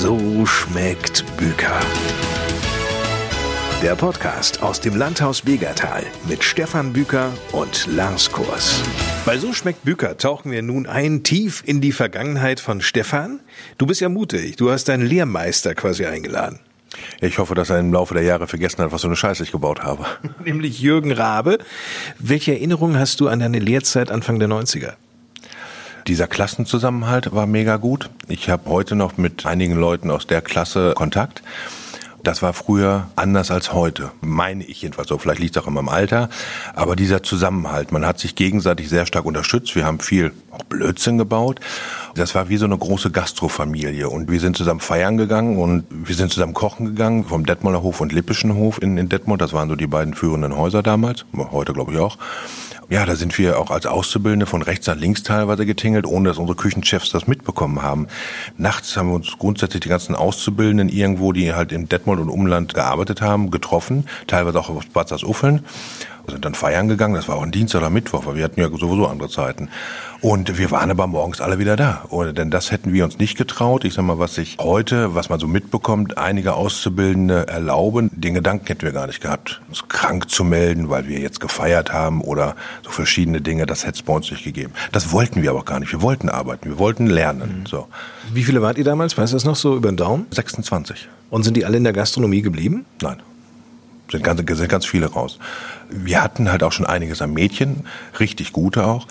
So schmeckt Büker. Der Podcast aus dem Landhaus Begertal mit Stefan Büker und Lars Kurs. Bei So schmeckt Büker tauchen wir nun ein tief in die Vergangenheit von Stefan. Du bist ja mutig. Du hast deinen Lehrmeister quasi eingeladen. Ich hoffe, dass er im Laufe der Jahre vergessen hat, was für eine Scheiße ich gebaut habe. Nämlich Jürgen Rabe. Welche Erinnerungen hast du an deine Lehrzeit Anfang der 90er? Dieser Klassenzusammenhalt war mega gut. Ich habe heute noch mit einigen Leuten aus der Klasse Kontakt. Das war früher anders als heute, meine ich jedenfalls so. Vielleicht liegt es auch in meinem Alter. Aber dieser Zusammenhalt, man hat sich gegenseitig sehr stark unterstützt. Wir haben viel auch Blödsinn gebaut. Das war wie so eine große Gastrofamilie. Und wir sind zusammen feiern gegangen und wir sind zusammen kochen gegangen vom Detmolder Hof und Lippischen Hof in, in Detmold. Das waren so die beiden führenden Häuser damals. Heute glaube ich auch. Ja, da sind wir auch als Auszubildende von rechts nach links teilweise getingelt, ohne dass unsere Küchenchefs das mitbekommen haben. Nachts haben wir uns grundsätzlich die ganzen Auszubildenden irgendwo, die halt in Detmold und Umland gearbeitet haben, getroffen, teilweise auch auf Bad Uffeln sind dann feiern gegangen, das war auch ein Dienstag oder Mittwoch, weil wir hatten ja sowieso andere Zeiten. Und wir waren aber morgens alle wieder da. Oder, denn das hätten wir uns nicht getraut. Ich sag mal, was sich heute, was man so mitbekommt, einige Auszubildende erlauben, den Gedanken hätten wir gar nicht gehabt, uns krank zu melden, weil wir jetzt gefeiert haben oder so verschiedene Dinge, das hätte es bei uns nicht gegeben. Das wollten wir aber gar nicht. Wir wollten arbeiten, wir wollten lernen. Mhm. So. Wie viele wart ihr damals? Weißt du das noch so über den Daumen? 26. Und sind die alle in der Gastronomie geblieben? Nein sind ganz, sind ganz viele raus. Wir hatten halt auch schon einiges an Mädchen, richtig gute auch.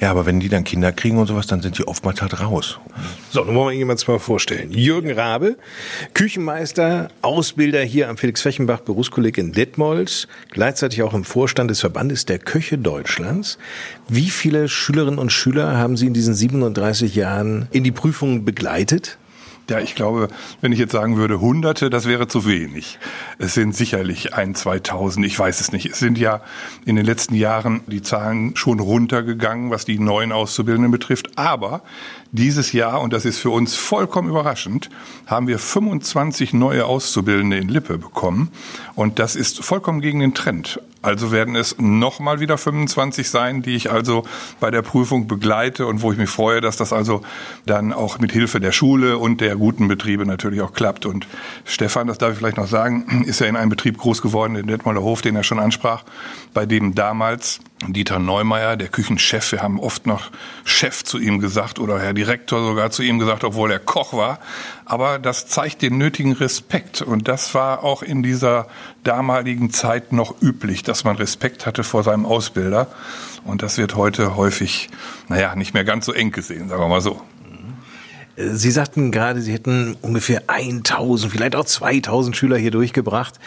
Ja, aber wenn die dann Kinder kriegen und sowas, dann sind die oftmals halt raus. So, nun wollen wir jemanden mal vorstellen. Jürgen Rabe, Küchenmeister, Ausbilder hier am Felix-Fechenbach Berufskolleg in Detmold, gleichzeitig auch im Vorstand des Verbandes der Köche Deutschlands. Wie viele Schülerinnen und Schüler haben Sie in diesen 37 Jahren in die Prüfung begleitet? Ja, ich glaube, wenn ich jetzt sagen würde Hunderte, das wäre zu wenig. Es sind sicherlich ein, 2000, ich weiß es nicht. Es sind ja in den letzten Jahren die Zahlen schon runtergegangen, was die neuen Auszubildenden betrifft. Aber dieses Jahr, und das ist für uns vollkommen überraschend, haben wir 25 neue Auszubildende in Lippe bekommen. Und das ist vollkommen gegen den Trend. Also werden es nochmal wieder 25 sein, die ich also bei der Prüfung begleite und wo ich mich freue, dass das also dann auch mit Hilfe der Schule und der guten Betriebe natürlich auch klappt. Und Stefan, das darf ich vielleicht noch sagen, ist ja in einem Betrieb groß geworden, den Detmolder Hof, den er schon ansprach, bei dem damals Dieter Neumeier, der Küchenchef, wir haben oft noch Chef zu ihm gesagt oder Herr Direktor sogar zu ihm gesagt, obwohl er Koch war. Aber das zeigt den nötigen Respekt. Und das war auch in dieser damaligen Zeit noch üblich, dass man Respekt hatte vor seinem Ausbilder. Und das wird heute häufig, naja, nicht mehr ganz so eng gesehen, sagen wir mal so. Sie sagten gerade, Sie hätten ungefähr 1000, vielleicht auch 2000 Schüler hier durchgebracht.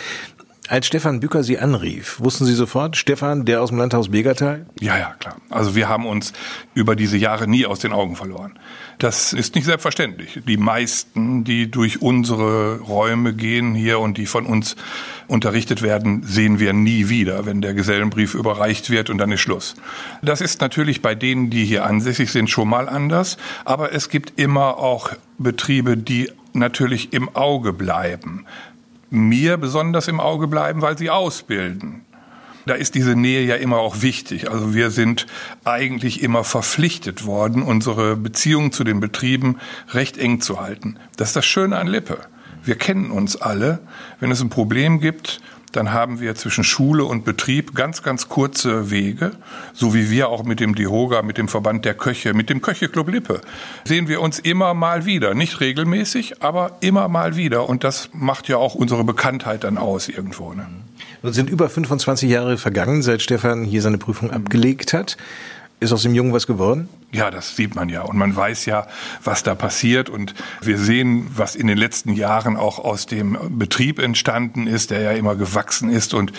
Als Stefan Bücker Sie anrief, wussten Sie sofort, Stefan, der aus dem Landhaus Begertal? Ja, ja, klar. Also wir haben uns über diese Jahre nie aus den Augen verloren. Das ist nicht selbstverständlich. Die meisten, die durch unsere Räume gehen hier und die von uns unterrichtet werden, sehen wir nie wieder, wenn der Gesellenbrief überreicht wird und dann ist Schluss. Das ist natürlich bei denen, die hier ansässig sind, schon mal anders. Aber es gibt immer auch Betriebe, die natürlich im Auge bleiben mir besonders im Auge bleiben, weil sie ausbilden. Da ist diese Nähe ja immer auch wichtig. Also wir sind eigentlich immer verpflichtet worden, unsere Beziehungen zu den Betrieben recht eng zu halten. Das ist das Schöne an Lippe. Wir kennen uns alle. Wenn es ein Problem gibt, dann haben wir zwischen Schule und Betrieb ganz, ganz kurze Wege, so wie wir auch mit dem DIHOGA, mit dem Verband der Köche, mit dem Köcheclub Lippe, sehen wir uns immer mal wieder. Nicht regelmäßig, aber immer mal wieder. Und das macht ja auch unsere Bekanntheit dann aus irgendwo. Ne? Nun sind über 25 Jahre vergangen, seit Stefan hier seine Prüfung abgelegt hat. Ist aus dem Jungen was geworden? Ja, das sieht man ja. Und man weiß ja, was da passiert. Und wir sehen, was in den letzten Jahren auch aus dem Betrieb entstanden ist, der ja immer gewachsen ist. Und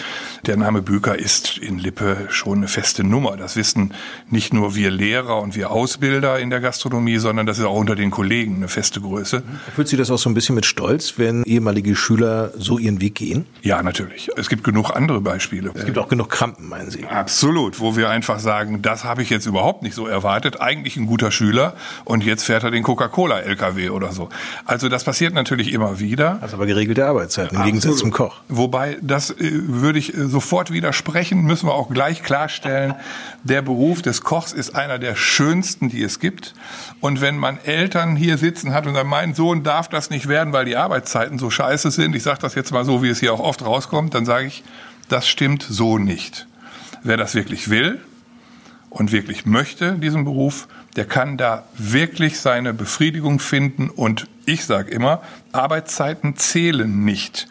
der Name Büker ist in Lippe schon eine feste Nummer. Das wissen nicht nur wir Lehrer und wir Ausbilder in der Gastronomie, sondern das ist auch unter den Kollegen eine feste Größe. Fühlt Sie das auch so ein bisschen mit Stolz, wenn ehemalige Schüler so ihren Weg gehen? Ja, natürlich. Es gibt genug andere Beispiele. Es gibt auch genug Krampen, meinen Sie? Absolut, wo wir einfach sagen, das habe ich jetzt überhaupt nicht so erwartet eigentlich ein guter Schüler und jetzt fährt er den Coca-Cola-LKW oder so. Also das passiert natürlich immer wieder. Also aber geregelte Arbeitszeiten im Gegensatz zum Koch. Wobei, das äh, würde ich äh, sofort widersprechen, müssen wir auch gleich klarstellen. Der Beruf des Kochs ist einer der schönsten, die es gibt. Und wenn man Eltern hier sitzen hat und sagt, mein Sohn darf das nicht werden, weil die Arbeitszeiten so scheiße sind, ich sage das jetzt mal so, wie es hier auch oft rauskommt, dann sage ich, das stimmt so nicht. Wer das wirklich will und wirklich möchte, diesen Beruf, der kann da wirklich seine Befriedigung finden. Und ich sage immer, Arbeitszeiten zählen nicht.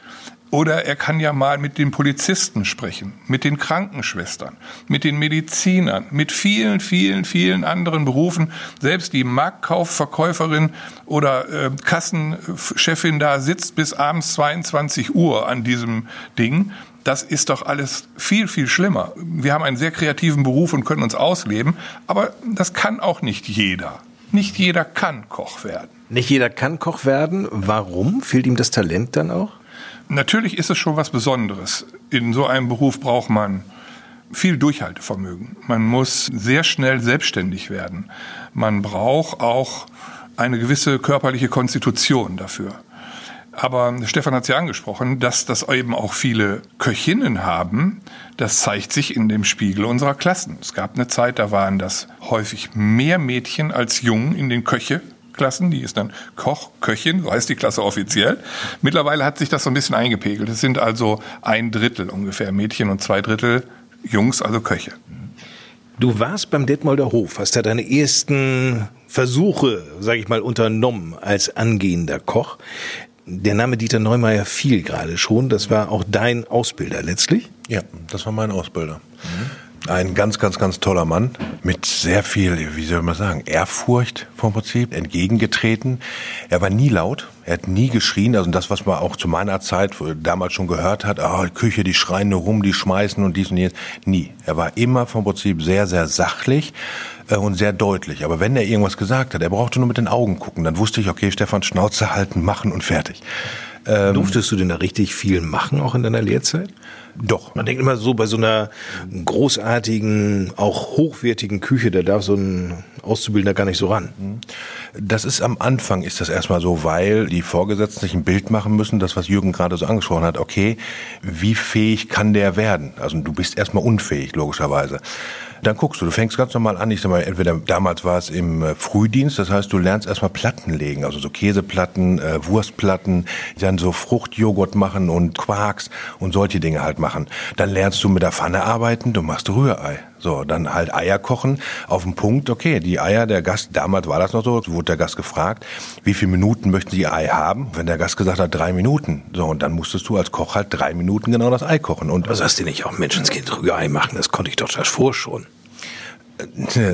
Oder er kann ja mal mit den Polizisten sprechen, mit den Krankenschwestern, mit den Medizinern, mit vielen, vielen, vielen anderen Berufen. Selbst die Marktkaufverkäuferin oder äh, Kassenchefin da sitzt bis abends 22 Uhr an diesem Ding. Das ist doch alles viel, viel schlimmer. Wir haben einen sehr kreativen Beruf und können uns ausleben, aber das kann auch nicht jeder. Nicht jeder kann Koch werden. Nicht jeder kann Koch werden. Warum? Fehlt ihm das Talent dann auch? Natürlich ist es schon was Besonderes. In so einem Beruf braucht man viel Durchhaltevermögen. Man muss sehr schnell selbstständig werden. Man braucht auch eine gewisse körperliche Konstitution dafür. Aber Stefan hat es ja angesprochen, dass das eben auch viele Köchinnen haben. Das zeigt sich in dem Spiegel unserer Klassen. Es gab eine Zeit, da waren das häufig mehr Mädchen als Jungen in den Köche Klassen, die ist dann Koch, Köchin, so heißt die Klasse offiziell. Mittlerweile hat sich das so ein bisschen eingepegelt. Es sind also ein Drittel ungefähr Mädchen und zwei Drittel Jungs, also Köche. Du warst beim Detmolder Hof, hast da deine ersten Versuche, sage ich mal, unternommen als angehender Koch. Der Name Dieter Neumeier fiel gerade schon. Das war auch dein Ausbilder letztlich? Ja, das war mein Ausbilder. Mhm. Ein ganz, ganz, ganz toller Mann mit sehr viel, wie soll man sagen, Ehrfurcht vom Prinzip, entgegengetreten. Er war nie laut, er hat nie geschrien, also das, was man auch zu meiner Zeit damals schon gehört hat, oh, Küche, die schreien nur rum, die schmeißen und dies und jenes. Nie. Er war immer vom Prinzip sehr, sehr sachlich äh, und sehr deutlich. Aber wenn er irgendwas gesagt hat, er brauchte nur mit den Augen gucken, dann wusste ich, okay, Stefan, Schnauze halten, machen und fertig. Ähm, Durftest du denn da richtig viel machen, auch in deiner Lehrzeit? Doch. Man denkt immer so, bei so einer großartigen, auch hochwertigen Küche, da darf so ein Auszubildender gar nicht so ran. Das ist am Anfang ist das erstmal so, weil die Vorgesetzten sich ein Bild machen müssen, das was Jürgen gerade so angesprochen hat, okay, wie fähig kann der werden? Also du bist erstmal unfähig, logischerweise. Dann guckst du, du fängst ganz normal an, ich sag mal, entweder damals war es im äh, Frühdienst, das heißt, du lernst erstmal Platten legen, also so Käseplatten, äh, Wurstplatten, dann so Fruchtjoghurt machen und Quarks und solche Dinge halt machen. Dann lernst du mit der Pfanne arbeiten, du machst Rührei. So, dann halt Eier kochen auf den Punkt, okay, die Eier, der Gast, damals war das noch so, wurde der Gast gefragt, wie viele Minuten möchten Sie Ei haben? Wenn der Gast gesagt hat, drei Minuten. So, und dann musstest du als Koch halt drei Minuten genau das Ei kochen. Und was hast du nicht auch Menschenskind Rührei machen? Das konnte ich doch davor schon.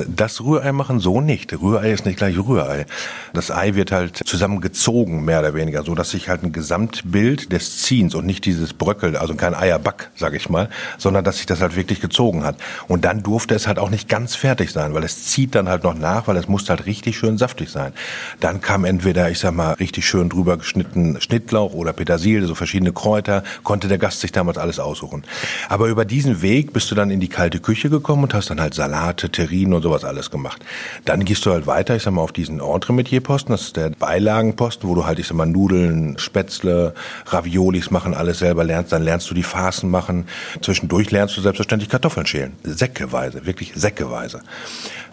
Das Rührei machen so nicht. Rührei ist nicht gleich Rührei. Das Ei wird halt zusammengezogen, mehr oder weniger, so dass sich halt ein Gesamtbild des Ziehens und nicht dieses Bröckel, also kein Eierback, sag ich mal, sondern dass sich das halt wirklich gezogen hat. Und dann durfte es halt auch nicht ganz fertig sein, weil es zieht dann halt noch nach, weil es muss halt richtig schön saftig sein. Dann kam entweder, ich sag mal, richtig schön drüber geschnitten Schnittlauch oder Petersilie, so verschiedene Kräuter, konnte der Gast sich damals alles aussuchen. Aber über diesen Weg bist du dann in die kalte Küche gekommen und hast dann halt Salate, Terrinen und sowas alles gemacht. Dann gehst du halt weiter, ich sag mal, auf diesen Entremetier-Posten, das ist der Beilagenposten, wo du halt, ich sag mal, Nudeln, Spätzle, Raviolis machen, alles selber lernst. Dann lernst du die Fasen machen. Zwischendurch lernst du selbstverständlich Kartoffeln schälen. Säckeweise, wirklich säckeweise.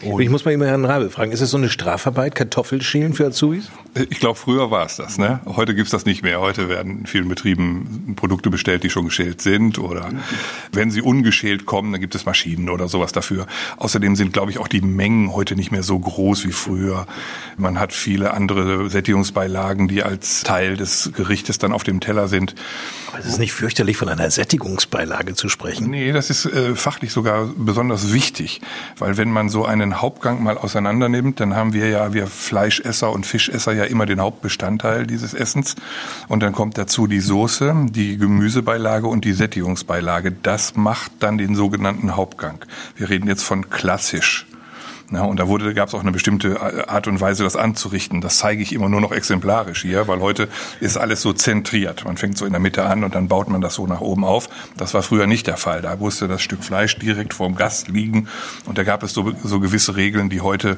Und ich muss mal immer Herrn Rabel fragen, ist es so eine Strafarbeit, Kartoffelschälen für Azubis? Ich glaube, früher war es das. Ne? Heute gibt's das nicht mehr. Heute werden in vielen Betrieben Produkte bestellt, die schon geschält sind. Oder wenn sie ungeschält kommen, dann gibt es Maschinen oder sowas dafür. Außerdem sind, glaube ich, auch die Mengen heute nicht mehr so groß wie früher. Man hat viele andere Sättigungsbeilagen, die als Teil des Gerichtes dann auf dem Teller sind. Es ist nicht fürchterlich, von einer Sättigungsbeilage zu sprechen. Nee, das ist äh, fachlich sogar besonders wichtig. Weil wenn man so einen Hauptgang mal auseinander dann haben wir ja, wir Fleischesser und Fischesser ja immer den Hauptbestandteil dieses Essens. Und dann kommt dazu die Soße, die Gemüsebeilage und die Sättigungsbeilage. Das macht dann den sogenannten Hauptgang. Wir reden jetzt von klassisch. Ja, und da wurde, gab es auch eine bestimmte Art und Weise, das anzurichten. Das zeige ich immer nur noch exemplarisch hier, weil heute ist alles so zentriert. Man fängt so in der Mitte an und dann baut man das so nach oben auf. Das war früher nicht der Fall. Da musste das Stück Fleisch direkt vorm Gast liegen und da gab es so, so gewisse Regeln, die heute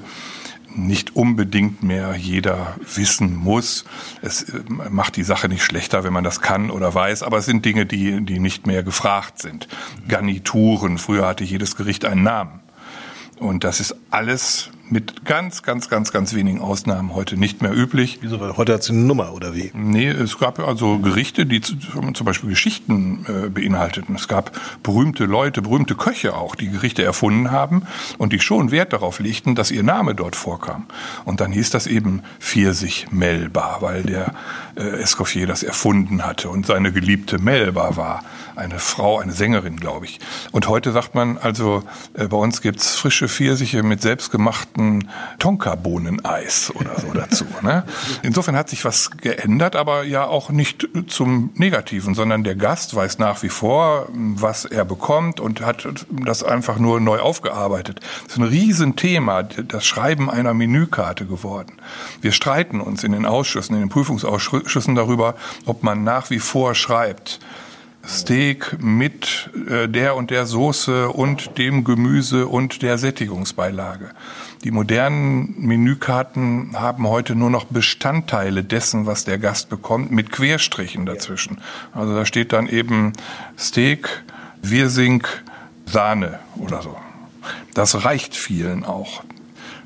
nicht unbedingt mehr jeder wissen muss. Es äh, macht die Sache nicht schlechter, wenn man das kann oder weiß, aber es sind Dinge, die, die nicht mehr gefragt sind. Garnituren, früher hatte jedes Gericht einen Namen. Und das ist alles mit ganz, ganz, ganz, ganz wenigen Ausnahmen heute nicht mehr üblich. Wieso? Weil heute hat es eine Nummer oder wie? Nee, es gab also Gerichte, die zum Beispiel Geschichten äh, beinhalteten. Es gab berühmte Leute, berühmte Köche auch, die Gerichte erfunden haben und die schon Wert darauf legten, dass ihr Name dort vorkam. Und dann hieß das eben Pfirsich Melba, weil der äh, Escoffier das erfunden hatte und seine geliebte Melba war. Eine Frau, eine Sängerin, glaube ich. Und heute sagt man also, äh, bei uns gibt's frische Pfirsiche mit selbstgemachten gemachten Tonka-Bohneneis oder so dazu. Ne? Insofern hat sich was geändert, aber ja auch nicht zum Negativen, sondern der Gast weiß nach wie vor, was er bekommt und hat das einfach nur neu aufgearbeitet. Das ist ein Riesenthema, das Schreiben einer Menükarte geworden. Wir streiten uns in den Ausschüssen, in den Prüfungsausschüssen darüber, ob man nach wie vor schreibt. Steak mit äh, der und der Soße und dem Gemüse und der Sättigungsbeilage. Die modernen Menükarten haben heute nur noch Bestandteile dessen, was der Gast bekommt, mit Querstrichen dazwischen. Also da steht dann eben Steak, Wirsing, Sahne oder so. Das reicht vielen auch.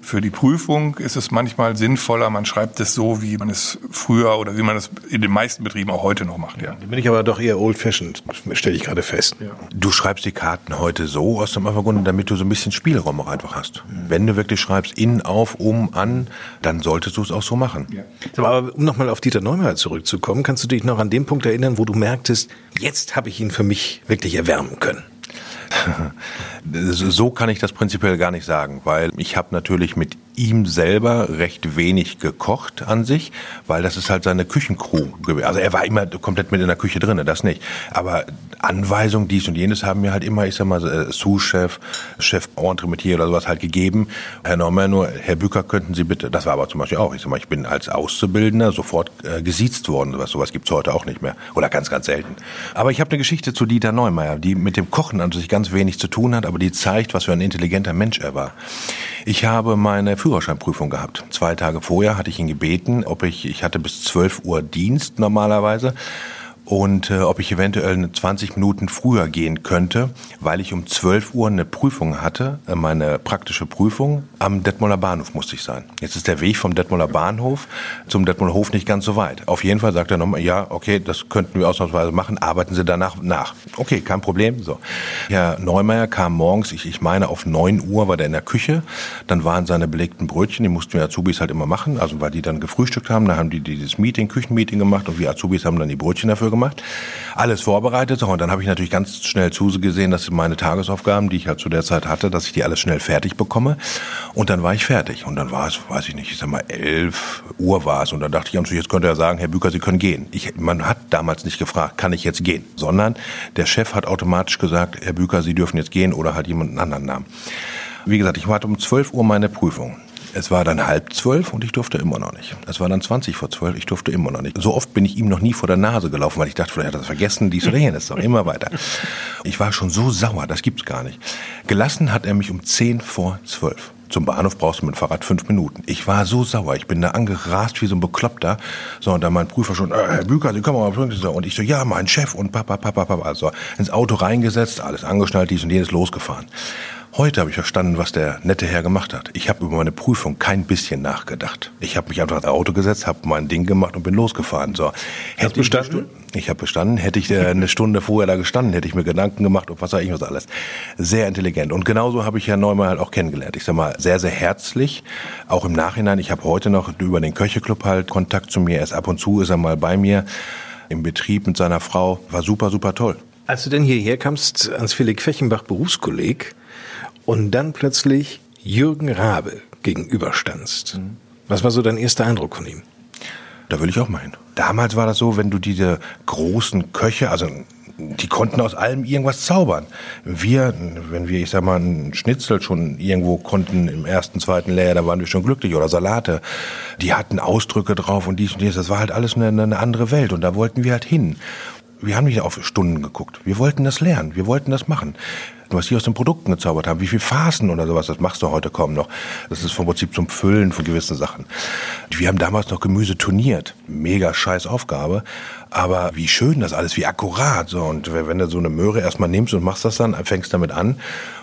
Für die Prüfung ist es manchmal sinnvoller, man schreibt es so, wie man es früher oder wie man es in den meisten Betrieben auch heute noch macht. Ja. Da bin ich aber doch eher old-fashioned, stelle ich gerade fest. Ja. Du schreibst die Karten heute so aus dem Grund, damit du so ein bisschen Spielraum auch einfach hast. Mhm. Wenn du wirklich schreibst, in, auf, um, an, dann solltest du es auch so machen. Ja. Aber um nochmal auf Dieter Neumeier zurückzukommen, kannst du dich noch an den Punkt erinnern, wo du merktest, jetzt habe ich ihn für mich wirklich erwärmen können? So kann ich das prinzipiell gar nicht sagen, weil ich habe natürlich mit ihm selber recht wenig gekocht an sich, weil das ist halt seine Küchencrew. Also er war immer komplett mit in der Küche drin, das nicht. Aber Anweisungen, dies und jenes haben mir halt immer, ich sag mal, äh, Sous-Chef, Chef Entremetier oder sowas halt gegeben. Herr Normer, nur, Herr Bücker, könnten Sie bitte, das war aber zum Beispiel auch, ich sag mal, ich bin als Auszubildender sofort äh, gesiezt worden, sowas, sowas gibt's heute auch nicht mehr. Oder ganz, ganz selten. Aber ich habe eine Geschichte zu Dieter Neumeier, die mit dem Kochen an sich ganz wenig zu tun hat, aber die zeigt, was für ein intelligenter Mensch er war. Ich habe meine Führerscheinprüfung gehabt. Zwei Tage vorher hatte ich ihn gebeten, ob ich, ich hatte bis 12 Uhr Dienst normalerweise, und äh, ob ich eventuell 20 Minuten früher gehen könnte, weil ich um 12 Uhr eine Prüfung hatte, äh, meine praktische Prüfung. Am Detmolder Bahnhof musste ich sein. Jetzt ist der Weg vom Detmolder Bahnhof zum Detmolder Hof nicht ganz so weit. Auf jeden Fall sagt er nochmal, ja, okay, das könnten wir ausnahmsweise machen, arbeiten Sie danach nach. Okay, kein Problem. So. Herr Neumeier kam morgens, ich, ich meine auf 9 Uhr war der in der Küche, dann waren seine belegten Brötchen, die mussten wir Azubis halt immer machen, also weil die dann gefrühstückt haben, dann haben die dieses Meeting, Küchenmeeting gemacht und wir Azubis haben dann die Brötchen dafür gemacht gemacht, alles vorbereitet und dann habe ich natürlich ganz schnell zugesehen, dass meine Tagesaufgaben, die ich halt zu der Zeit hatte, dass ich die alles schnell fertig bekomme und dann war ich fertig und dann war es, weiß ich nicht, ich sag mal elf Uhr war es und dann dachte ich, jetzt könnte er sagen, Herr Büker, Sie können gehen. Ich, man hat damals nicht gefragt, kann ich jetzt gehen, sondern der Chef hat automatisch gesagt, Herr Büker, Sie dürfen jetzt gehen oder hat jemand einen anderen Namen. Wie gesagt, ich hatte um 12 Uhr meine Prüfung. Es war dann halb zwölf und ich durfte immer noch nicht. Es war dann zwanzig vor zwölf, ich durfte immer noch nicht. So oft bin ich ihm noch nie vor der Nase gelaufen, weil ich dachte, vielleicht hat er das vergessen, dies oder jenes, doch immer weiter. Ich war schon so sauer, das gibt's gar nicht. Gelassen hat er mich um zehn vor zwölf. Zum Bahnhof brauchst du mit dem Fahrrad fünf Minuten. Ich war so sauer. Ich bin da angerast wie so ein Bekloppter. So, und dann mein Prüfer schon, äh, Herr Büker, Sie kommen mal pünktlich. Und ich so, ja, mein Chef und papa, papa, papa. Also ins Auto reingesetzt, alles angeschnallt, dies und jenes losgefahren. Heute habe ich verstanden, was der nette Herr gemacht hat. Ich habe über meine Prüfung kein bisschen nachgedacht. Ich habe mich einfach ins Auto gesetzt, habe mein Ding gemacht und bin losgefahren. So, Hast du bestanden? Ich habe bestanden. Hätte ich eine Stunde vorher da gestanden, hätte ich mir Gedanken gemacht und was weiß ich was alles. Sehr intelligent. Und genauso habe ich Herrn Neumann halt auch kennengelernt. Ich sag mal, sehr, sehr herzlich. Auch im Nachhinein. Ich habe heute noch über den Köcheclub halt Kontakt zu mir. Erst ab und zu ist er mal bei mir im Betrieb mit seiner Frau. War super, super toll. Als du denn hierher kamst ans Felix Fechenbach Berufskolleg, und dann plötzlich Jürgen Rabe gegenüberstandst. Mhm. Was war so dein erster Eindruck von ihm? Da will ich auch mal hin. Damals war das so, wenn du diese großen Köche, also die konnten aus allem irgendwas zaubern. Wir, wenn wir, ich sag mal, einen Schnitzel schon irgendwo konnten im ersten, zweiten Layer, da waren wir schon glücklich oder Salate. Die hatten Ausdrücke drauf und dies und dies. Das war halt alles eine, eine andere Welt und da wollten wir halt hin. Wir haben nicht auf Stunden geguckt. Wir wollten das lernen. Wir wollten das machen was die aus den Produkten gezaubert haben, wie viel Phasen oder sowas, das machst du heute kaum noch. Das ist vom Prinzip zum Füllen von gewissen Sachen. Wir haben damals noch Gemüse turniert. Mega scheiß Aufgabe. Aber wie schön das alles, wie akkurat. So. Und wenn du so eine Möhre erstmal nimmst und machst das dann, fängst damit an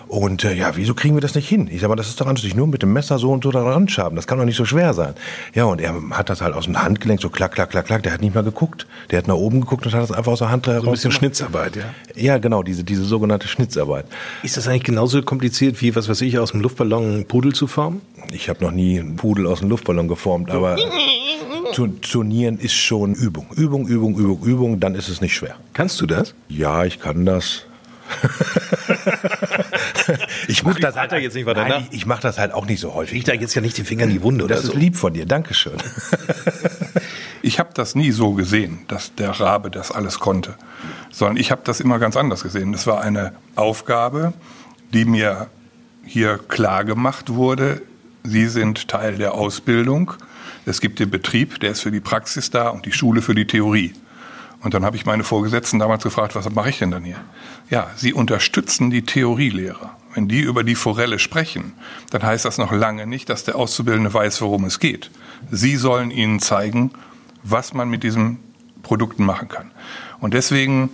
und äh, ja, wieso kriegen wir das nicht hin? Ich sag mal, das ist doch sich nur mit dem Messer so und so daran schaben. Das kann doch nicht so schwer sein. Ja, und er hat das halt aus dem Handgelenk so klack, klack, klack, klack. Der hat nicht mal geguckt. Der hat nach oben geguckt und hat das einfach aus der Hand heraus. So ein bisschen Schnitzarbeit, ja. Ja, genau, diese, diese sogenannte Schnitzarbeit. Ist das eigentlich genauso kompliziert wie, was weiß ich, aus dem Luftballon einen Pudel zu formen? Ich habe noch nie einen Pudel aus dem Luftballon geformt, aber Turnieren ist schon Übung. Übung, Übung, Übung, Übung, dann ist es nicht schwer. Kannst du das? Ja, ich kann das. ich mache das halt jetzt nicht weiter nein, ich, ich mache das halt auch nicht so häufig. Ich da jetzt ja nicht den Finger in die Wunde oder Das ist so. lieb von dir, Dankeschön. ich habe das nie so gesehen, dass der Rabe das alles konnte, sondern ich habe das immer ganz anders gesehen. Das war eine Aufgabe, die mir hier klar gemacht wurde. Sie sind Teil der Ausbildung. Es gibt den Betrieb, der ist für die Praxis da und die Schule für die Theorie. Und dann habe ich meine Vorgesetzten damals gefragt, was mache ich denn dann hier? Ja, sie unterstützen die Theorielehrer. Wenn die über die Forelle sprechen, dann heißt das noch lange nicht, dass der Auszubildende weiß, worum es geht. Sie sollen ihnen zeigen, was man mit diesen Produkten machen kann. Und deswegen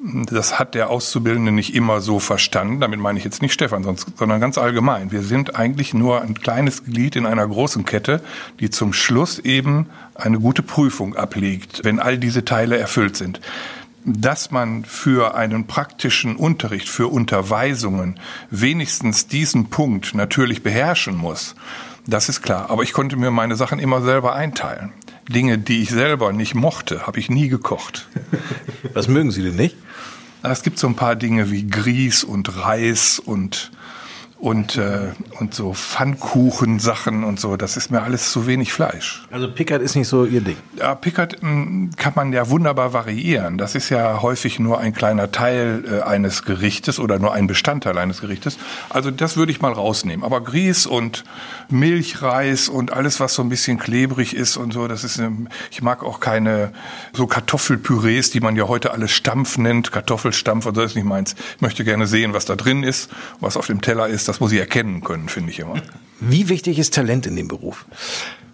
das hat der Auszubildende nicht immer so verstanden. Damit meine ich jetzt nicht Stefan, sondern ganz allgemein. Wir sind eigentlich nur ein kleines Glied in einer großen Kette, die zum Schluss eben eine gute Prüfung ablegt, wenn all diese Teile erfüllt sind. Dass man für einen praktischen Unterricht, für Unterweisungen wenigstens diesen Punkt natürlich beherrschen muss, das ist klar. Aber ich konnte mir meine Sachen immer selber einteilen. Dinge, die ich selber nicht mochte, habe ich nie gekocht. Was mögen Sie denn nicht? Es gibt so ein paar Dinge wie Grieß und Reis und und, äh, und so Pfannkuchensachen und so. Das ist mir alles zu wenig Fleisch. Also Pickard ist nicht so Ihr Ding? Ja, Pickard hm, kann man ja wunderbar variieren. Das ist ja häufig nur ein kleiner Teil äh, eines Gerichtes oder nur ein Bestandteil eines Gerichtes. Also das würde ich mal rausnehmen. Aber Grieß und Milchreis und alles, was so ein bisschen klebrig ist und so, das ist, ähm, ich mag auch keine so Kartoffelpürees, die man ja heute alles Stampf nennt, Kartoffelstampf und so ist nicht meins. Ich möchte gerne sehen, was da drin ist, was auf dem Teller ist das muss ich erkennen können, finde ich immer. Wie wichtig ist Talent in dem Beruf?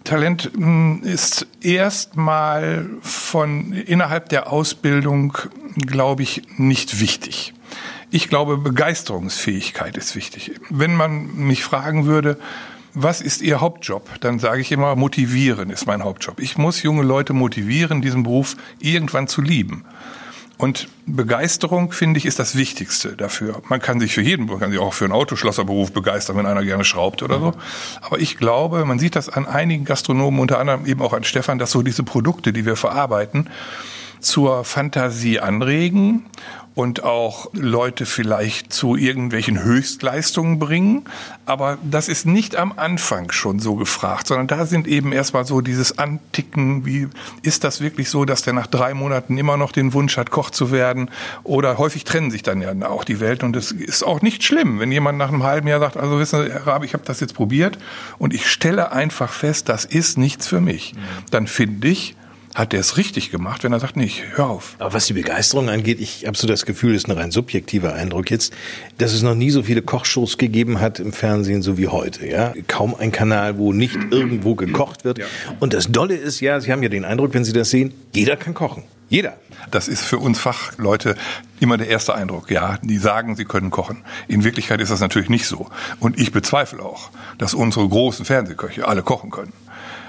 Talent hm, ist erstmal von innerhalb der Ausbildung, glaube ich, nicht wichtig. Ich glaube, Begeisterungsfähigkeit ist wichtig. Wenn man mich fragen würde, was ist Ihr Hauptjob? Dann sage ich immer, motivieren ist mein Hauptjob. Ich muss junge Leute motivieren, diesen Beruf irgendwann zu lieben. Und Begeisterung, finde ich, ist das Wichtigste dafür. Man kann sich für jeden, man kann sich auch für einen Autoschlosserberuf begeistern, wenn einer gerne schraubt oder so. Aber ich glaube, man sieht das an einigen Gastronomen, unter anderem eben auch an Stefan, dass so diese Produkte, die wir verarbeiten, zur Fantasie anregen und auch Leute vielleicht zu irgendwelchen Höchstleistungen bringen. Aber das ist nicht am Anfang schon so gefragt, sondern da sind eben erstmal so dieses Anticken, wie ist das wirklich so, dass der nach drei Monaten immer noch den Wunsch hat, Koch zu werden? Oder häufig trennen sich dann ja auch die Welt und es ist auch nicht schlimm, wenn jemand nach einem halben Jahr sagt, also wissen Sie, Herr Rabe, ich habe das jetzt probiert und ich stelle einfach fest, das ist nichts für mich. Dann finde ich, hat der es richtig gemacht, wenn er sagt, nicht, hör auf. Aber was die Begeisterung angeht, ich habe so das Gefühl, das ist ein rein subjektiver Eindruck jetzt, dass es noch nie so viele Kochshows gegeben hat im Fernsehen so wie heute. Ja, kaum ein Kanal, wo nicht irgendwo gekocht wird. Ja. Und das Dolle ist ja, Sie haben ja den Eindruck, wenn Sie das sehen, jeder kann kochen. Jeder. Das ist für uns Fachleute immer der erste Eindruck. Ja, die sagen, sie können kochen. In Wirklichkeit ist das natürlich nicht so. Und ich bezweifle auch, dass unsere großen Fernsehköche alle kochen können.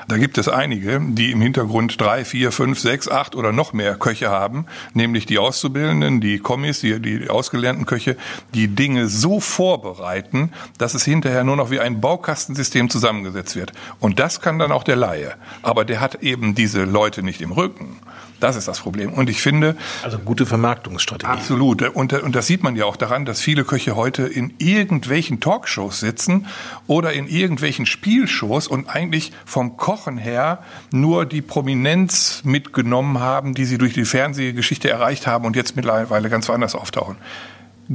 Da gibt es einige, die im Hintergrund drei, vier, fünf, sechs, acht oder noch mehr Köche haben, nämlich die Auszubildenden, die Kommis, die, die ausgelernten Köche, die Dinge so vorbereiten, dass es hinterher nur noch wie ein Baukastensystem zusammengesetzt wird. Und das kann dann auch der Laie. Aber der hat eben diese Leute nicht im Rücken. Das ist das Problem. Und ich finde. Also gute Vermarktungsstrategie. Absolut. Und, und das sieht man ja auch daran, dass viele Köche heute in irgendwelchen Talkshows sitzen oder in irgendwelchen Spielshows und eigentlich vom Kochen her nur die Prominenz mitgenommen haben, die sie durch die Fernsehgeschichte erreicht haben und jetzt mittlerweile ganz woanders auftauchen.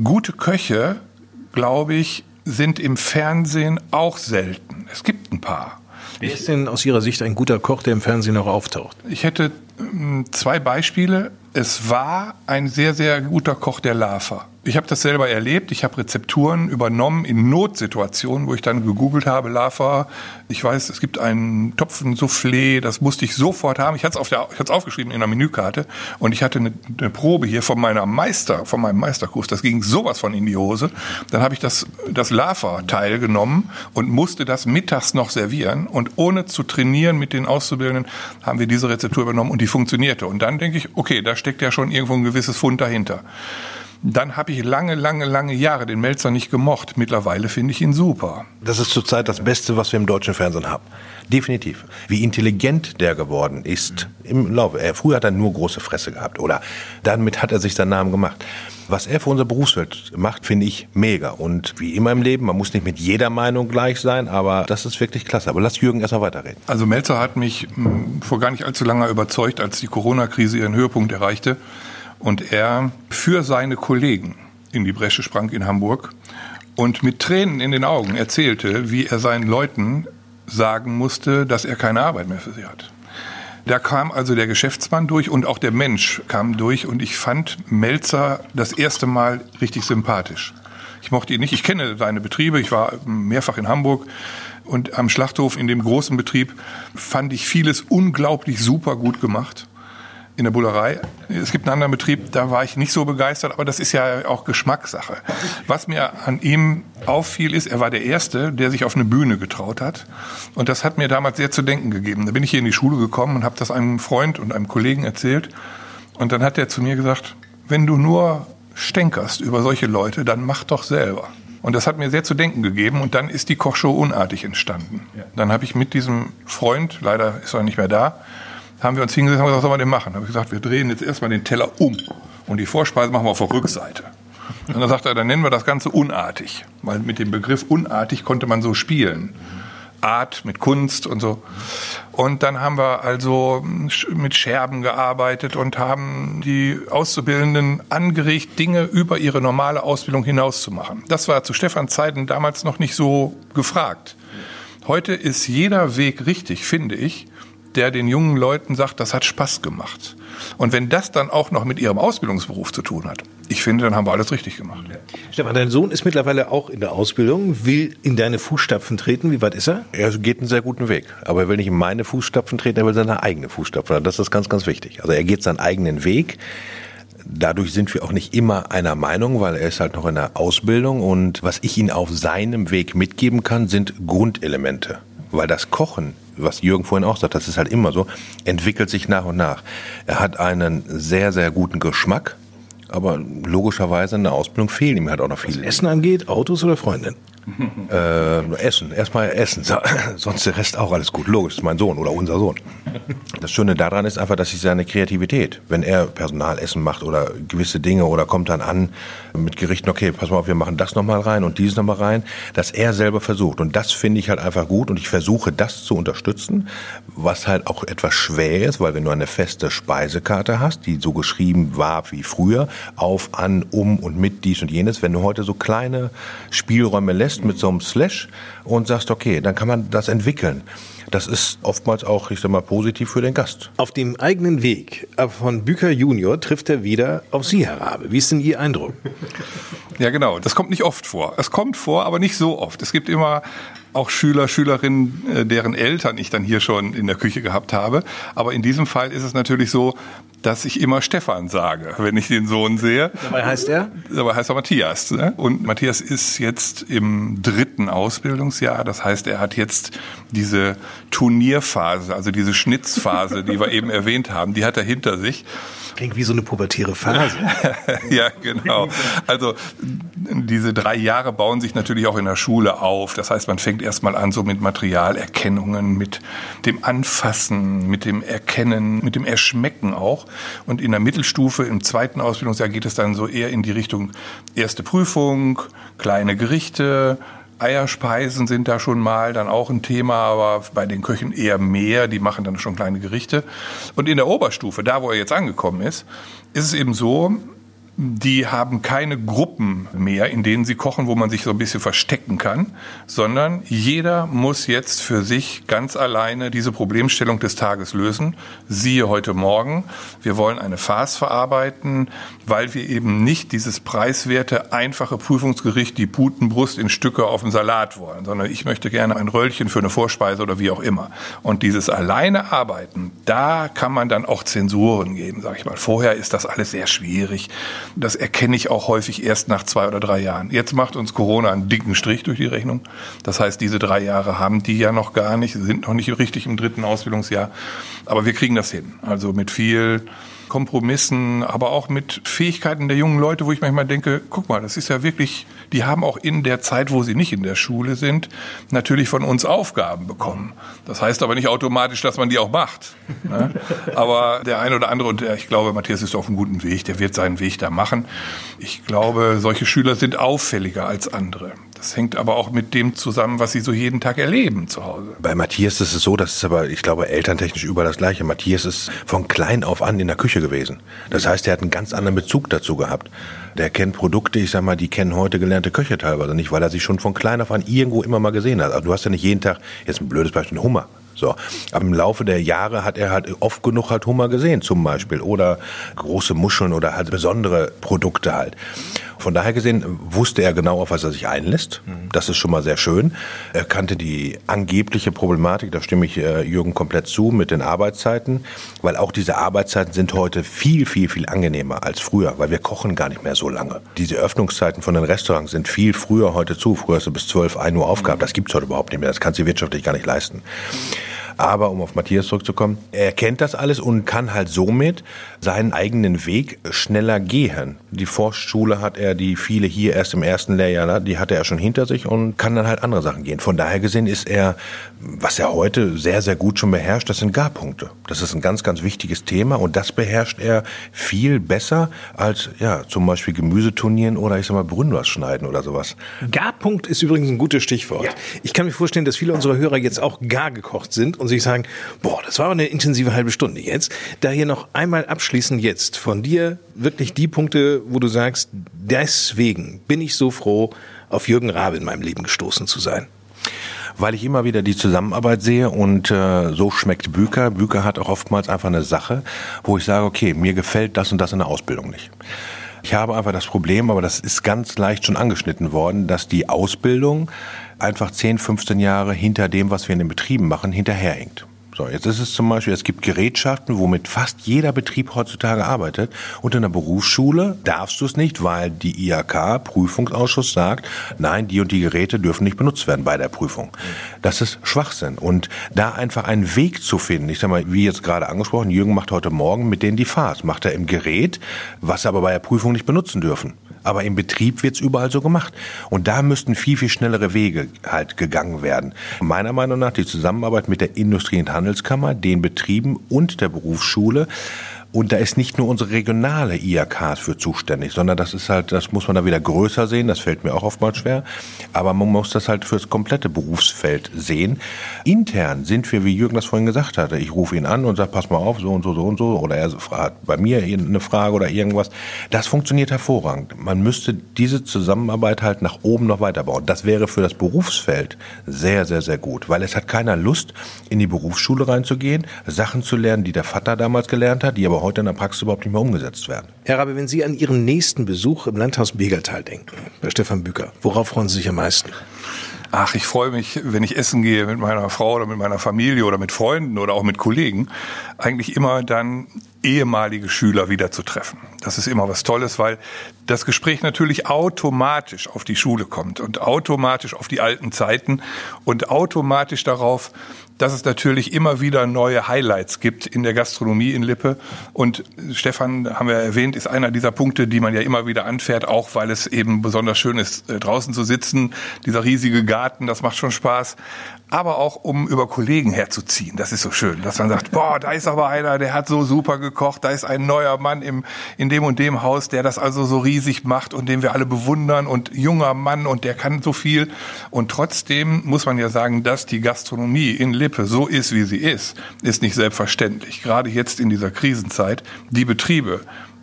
Gute Köche, glaube ich, sind im Fernsehen auch selten. Es gibt ein paar. Wer ist denn aus Ihrer Sicht ein guter Koch, der im Fernsehen noch auftaucht? Ich hätte zwei Beispiele. Es war ein sehr, sehr guter Koch der Lava. Ich habe das selber erlebt. Ich habe Rezepturen übernommen in Notsituationen, wo ich dann gegoogelt habe, Lava. Ich weiß, es gibt einen Topfen-Soufflé, das musste ich sofort haben. Ich hatte es auf aufgeschrieben in der Menükarte und ich hatte eine, eine, Probe hier von meiner Meister, von meinem Meisterkurs. Das ging sowas von in die Hose. Dann habe ich das, das Lava-Teil genommen und musste das mittags noch servieren. Und ohne zu trainieren mit den Auszubildenden haben wir diese Rezeptur übernommen und die funktionierte. Und dann denke ich, okay, da steckt ja schon irgendwo ein gewisses Fund dahinter. Dann habe ich lange, lange, lange Jahre den Melzer nicht gemocht. Mittlerweile finde ich ihn super. Das ist zurzeit das Beste, was wir im deutschen Fernsehen haben. Definitiv. Wie intelligent der geworden ist im Laufe. Er, früher hat er nur große Fresse gehabt oder damit hat er sich seinen Namen gemacht. Was er für unsere Berufswelt macht, finde ich mega. Und wie immer im Leben, man muss nicht mit jeder Meinung gleich sein, aber das ist wirklich klasse. Aber lass Jürgen erstmal weiterreden. Also Melzer hat mich hm, vor gar nicht allzu langer überzeugt, als die Corona-Krise ihren Höhepunkt erreichte und er für seine Kollegen in die Bresche sprang in Hamburg und mit Tränen in den Augen erzählte, wie er seinen Leuten sagen musste, dass er keine Arbeit mehr für sie hat. Da kam also der Geschäftsmann durch und auch der Mensch kam durch und ich fand Melzer das erste Mal richtig sympathisch. Ich mochte ihn nicht. Ich kenne seine Betriebe. Ich war mehrfach in Hamburg und am Schlachthof in dem großen Betrieb fand ich vieles unglaublich super gut gemacht in der Bullerei. Es gibt einen anderen Betrieb, da war ich nicht so begeistert, aber das ist ja auch Geschmackssache. Was mir an ihm auffiel, ist, er war der Erste, der sich auf eine Bühne getraut hat. Und das hat mir damals sehr zu denken gegeben. Da bin ich hier in die Schule gekommen und habe das einem Freund und einem Kollegen erzählt. Und dann hat er zu mir gesagt, wenn du nur stänkerst über solche Leute, dann mach doch selber. Und das hat mir sehr zu denken gegeben und dann ist die Kochshow unartig entstanden. Dann habe ich mit diesem Freund, leider ist er nicht mehr da, haben wir uns hingesetzt und gesagt, was soll man denn machen? Da habe ich gesagt, wir drehen jetzt erstmal den Teller um und die Vorspeise machen wir auf der Rückseite. Und dann sagt er, dann nennen wir das Ganze unartig, weil mit dem Begriff unartig konnte man so spielen. Art mit Kunst und so. Und dann haben wir also mit Scherben gearbeitet und haben die Auszubildenden angeregt, Dinge über ihre normale Ausbildung hinaus zu machen. Das war zu Stefans Zeiten damals noch nicht so gefragt. Heute ist jeder Weg richtig, finde ich der den jungen Leuten sagt, das hat Spaß gemacht. Und wenn das dann auch noch mit ihrem Ausbildungsberuf zu tun hat, ich finde, dann haben wir alles richtig gemacht. Stefan, dein Sohn ist mittlerweile auch in der Ausbildung, will in deine Fußstapfen treten. Wie weit ist er? Er geht einen sehr guten Weg. Aber er will nicht in meine Fußstapfen treten, er will seine eigene Fußstapfen. Das ist ganz, ganz wichtig. Also er geht seinen eigenen Weg. Dadurch sind wir auch nicht immer einer Meinung, weil er ist halt noch in der Ausbildung. Und was ich ihm auf seinem Weg mitgeben kann, sind Grundelemente. Weil das Kochen was Jürgen vorhin auch sagt, das ist halt immer so, entwickelt sich nach und nach. Er hat einen sehr, sehr guten Geschmack, aber logischerweise in der Ausbildung fehlen ihm halt auch noch viele. Was Essen angeht, Autos oder Freundin? Äh, essen, erstmal essen, sonst der Rest auch alles gut. Logisch, ist mein Sohn oder unser Sohn. Das Schöne daran ist einfach, dass sich seine Kreativität, wenn er Personalessen macht oder gewisse Dinge oder kommt dann an mit Gerichten, okay, pass mal auf, wir machen das nochmal rein und dieses nochmal rein, dass er selber versucht. Und das finde ich halt einfach gut und ich versuche das zu unterstützen, was halt auch etwas schwer ist, weil wenn du eine feste Speisekarte hast, die so geschrieben war wie früher, auf, an, um und mit dies und jenes, wenn du heute so kleine Spielräume lässt, lässt mit so einem Slash und sagst, okay, dann kann man das entwickeln. Das ist oftmals auch, ich sag mal, positiv für den Gast. Auf dem eigenen Weg von Büker Junior trifft er wieder auf Sie, Herr Rabe. Wie ist denn Ihr Eindruck? Ja, genau. Das kommt nicht oft vor. Es kommt vor, aber nicht so oft. Es gibt immer auch Schüler, Schülerinnen, äh, deren Eltern ich dann hier schon in der Küche gehabt habe. Aber in diesem Fall ist es natürlich so, dass ich immer Stefan sage, wenn ich den Sohn sehe. Dabei heißt er? Dabei heißt er Matthias. Ne? Und Matthias ist jetzt im dritten Ausbildungsjahr. Das heißt, er hat jetzt diese Turnierphase, also diese Schnitzphase, die wir eben erwähnt haben, die hat er hinter sich. Klingt wie so eine pubertäre Phase. ja, genau. Also diese drei Jahre bauen sich natürlich auch in der Schule auf. Das heißt, man fängt erstmal an so mit Materialerkennungen, mit dem Anfassen, mit dem Erkennen, mit dem Erschmecken auch. Und in der Mittelstufe, im zweiten Ausbildungsjahr geht es dann so eher in die Richtung erste Prüfung, kleine Gerichte, Eierspeisen sind da schon mal dann auch ein Thema, aber bei den Köchen eher mehr. Die machen dann schon kleine Gerichte. Und in der Oberstufe, da wo er jetzt angekommen ist, ist es eben so, die haben keine Gruppen mehr, in denen sie kochen, wo man sich so ein bisschen verstecken kann, sondern jeder muss jetzt für sich ganz alleine diese Problemstellung des Tages lösen. Siehe heute Morgen, wir wollen eine Farce verarbeiten, weil wir eben nicht dieses preiswerte, einfache Prüfungsgericht, die Putenbrust in Stücke auf dem Salat wollen, sondern ich möchte gerne ein Röllchen für eine Vorspeise oder wie auch immer. Und dieses alleine Arbeiten, da kann man dann auch Zensuren geben, sag ich mal. Vorher ist das alles sehr schwierig. Das erkenne ich auch häufig erst nach zwei oder drei Jahren. Jetzt macht uns Corona einen dicken Strich durch die Rechnung. Das heißt, diese drei Jahre haben die ja noch gar nicht, sind noch nicht richtig im dritten Ausbildungsjahr. Aber wir kriegen das hin. Also mit viel Kompromissen, aber auch mit Fähigkeiten der jungen Leute, wo ich manchmal denke, guck mal, das ist ja wirklich, die haben auch in der Zeit, wo sie nicht in der Schule sind, natürlich von uns Aufgaben bekommen. Das heißt aber nicht automatisch, dass man die auch macht. Ne? Aber der eine oder andere, und ich glaube, Matthias ist auf einem guten Weg, der wird seinen Weg da machen. Ich glaube, solche Schüler sind auffälliger als andere. Das hängt aber auch mit dem zusammen, was sie so jeden Tag erleben zu Hause. Bei Matthias ist es so, das ist aber, ich glaube, elterntechnisch überall das Gleiche. Matthias ist von klein auf an in der Küche gewesen. Das heißt, er hat einen ganz anderen Bezug dazu gehabt. Der kennt Produkte, ich sag mal, die kennen heute gelernte Köche teilweise nicht, weil er sich schon von klein auf an irgendwo immer mal gesehen hat. Also du hast ja nicht jeden Tag, jetzt ein blödes Beispiel, einen Hummer. So. Aber im Laufe der Jahre hat er halt oft genug halt Hummer gesehen, zum Beispiel. Oder große Muscheln oder halt besondere Produkte halt. Von daher gesehen wusste er genau, auf was er sich einlässt. Das ist schon mal sehr schön. Er kannte die angebliche Problematik, da stimme ich äh, Jürgen komplett zu, mit den Arbeitszeiten, weil auch diese Arbeitszeiten sind heute viel, viel, viel angenehmer als früher, weil wir kochen gar nicht mehr so lange. Diese Öffnungszeiten von den Restaurants sind viel früher heute zu. Früher hast du bis 12, 1 Uhr aufgehabt. Das gibt's heute überhaupt nicht mehr. Das kannst du wirtschaftlich gar nicht leisten. Aber um auf Matthias zurückzukommen, er kennt das alles und kann halt somit seinen eigenen Weg schneller gehen. Die Forstschule hat er, die viele hier erst im ersten Lehrjahr, die hatte er schon hinter sich und kann dann halt andere Sachen gehen. Von daher gesehen ist er, was er heute sehr, sehr gut schon beherrscht, das sind Garpunkte. Das ist ein ganz, ganz wichtiges Thema und das beherrscht er viel besser als, ja, zum Beispiel Gemüseturnieren oder ich sag mal Brünnwas schneiden oder sowas. Garpunkt ist übrigens ein gutes Stichwort. Ja. Ich kann mir vorstellen, dass viele unserer Hörer jetzt auch gar gekocht sind und sich sagen, boah, das war eine intensive halbe Stunde jetzt. Da hier noch einmal abschließend jetzt von dir wirklich die Punkte, wo du sagst, deswegen bin ich so froh, auf Jürgen Rabe in meinem Leben gestoßen zu sein weil ich immer wieder die Zusammenarbeit sehe und äh, so schmeckt Büker. Büker hat auch oftmals einfach eine Sache, wo ich sage, okay, mir gefällt das und das in der Ausbildung nicht. Ich habe einfach das Problem, aber das ist ganz leicht schon angeschnitten worden, dass die Ausbildung einfach 10, 15 Jahre hinter dem, was wir in den Betrieben machen, hinterherhinkt. So, jetzt ist es zum Beispiel, es gibt Gerätschaften, womit fast jeder Betrieb heutzutage arbeitet. Und in der Berufsschule darfst du es nicht, weil die IHK, Prüfungsausschuss, sagt, nein, die und die Geräte dürfen nicht benutzt werden bei der Prüfung. Das ist Schwachsinn. Und da einfach einen Weg zu finden, ich sag mal, wie jetzt gerade angesprochen, Jürgen macht heute Morgen mit denen die Fahrt, macht er im Gerät, was sie aber bei der Prüfung nicht benutzen dürfen. Aber im Betrieb wird's überall so gemacht. Und da müssten viel, viel schnellere Wege halt gegangen werden. Meiner Meinung nach die Zusammenarbeit mit der Industrie- und Handelskammer, den Betrieben und der Berufsschule und da ist nicht nur unsere regionale IAK für zuständig, sondern das ist halt, das muss man da wieder größer sehen, das fällt mir auch oftmals schwer. Aber man muss das halt fürs komplette Berufsfeld sehen. Intern sind wir, wie Jürgen das vorhin gesagt hatte, ich rufe ihn an und sage, pass mal auf, so und so, so und so, oder er fragt bei mir eine Frage oder irgendwas. Das funktioniert hervorragend. Man müsste diese Zusammenarbeit halt nach oben noch weiterbauen. Das wäre für das Berufsfeld sehr, sehr, sehr gut, weil es hat keiner Lust, in die Berufsschule reinzugehen, Sachen zu lernen, die der Vater damals gelernt hat, die aber heute in der Praxis überhaupt nicht mehr umgesetzt werden. Herr Rabe, wenn Sie an Ihren nächsten Besuch im Landhaus Begertal denken, bei Stefan Büker, worauf freuen Sie sich am meisten? Ach, ich freue mich, wenn ich essen gehe mit meiner Frau oder mit meiner Familie oder mit Freunden oder auch mit Kollegen, eigentlich immer dann ehemalige Schüler wieder zu treffen. Das ist immer was Tolles, weil das Gespräch natürlich automatisch auf die Schule kommt und automatisch auf die alten Zeiten und automatisch darauf, dass es natürlich immer wieder neue Highlights gibt in der Gastronomie in Lippe. Und Stefan, haben wir erwähnt, ist einer dieser Punkte, die man ja immer wieder anfährt, auch weil es eben besonders schön ist, äh, draußen zu sitzen. Dieser riesige Garten, das macht schon Spaß aber auch um über Kollegen herzuziehen. Das ist so schön, dass man sagt, boah, da ist aber einer, der hat so super gekocht, da ist ein neuer Mann im, in dem und dem Haus, der das also so riesig macht und den wir alle bewundern und junger Mann und der kann so viel. Und trotzdem muss man ja sagen, dass die Gastronomie in Lippe so ist, wie sie ist, ist nicht selbstverständlich. Gerade jetzt in dieser Krisenzeit, die Betriebe,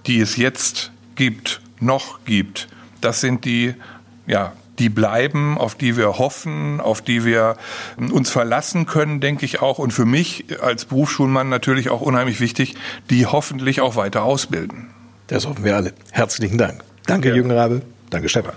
die es jetzt gibt, noch gibt, das sind die, ja, die bleiben, auf die wir hoffen, auf die wir uns verlassen können, denke ich auch. Und für mich als Berufsschulmann natürlich auch unheimlich wichtig, die hoffentlich auch weiter ausbilden. Das hoffen wir alle. Herzlichen Dank. Danke, ja. Jürgen Rabe. Danke, Stefan.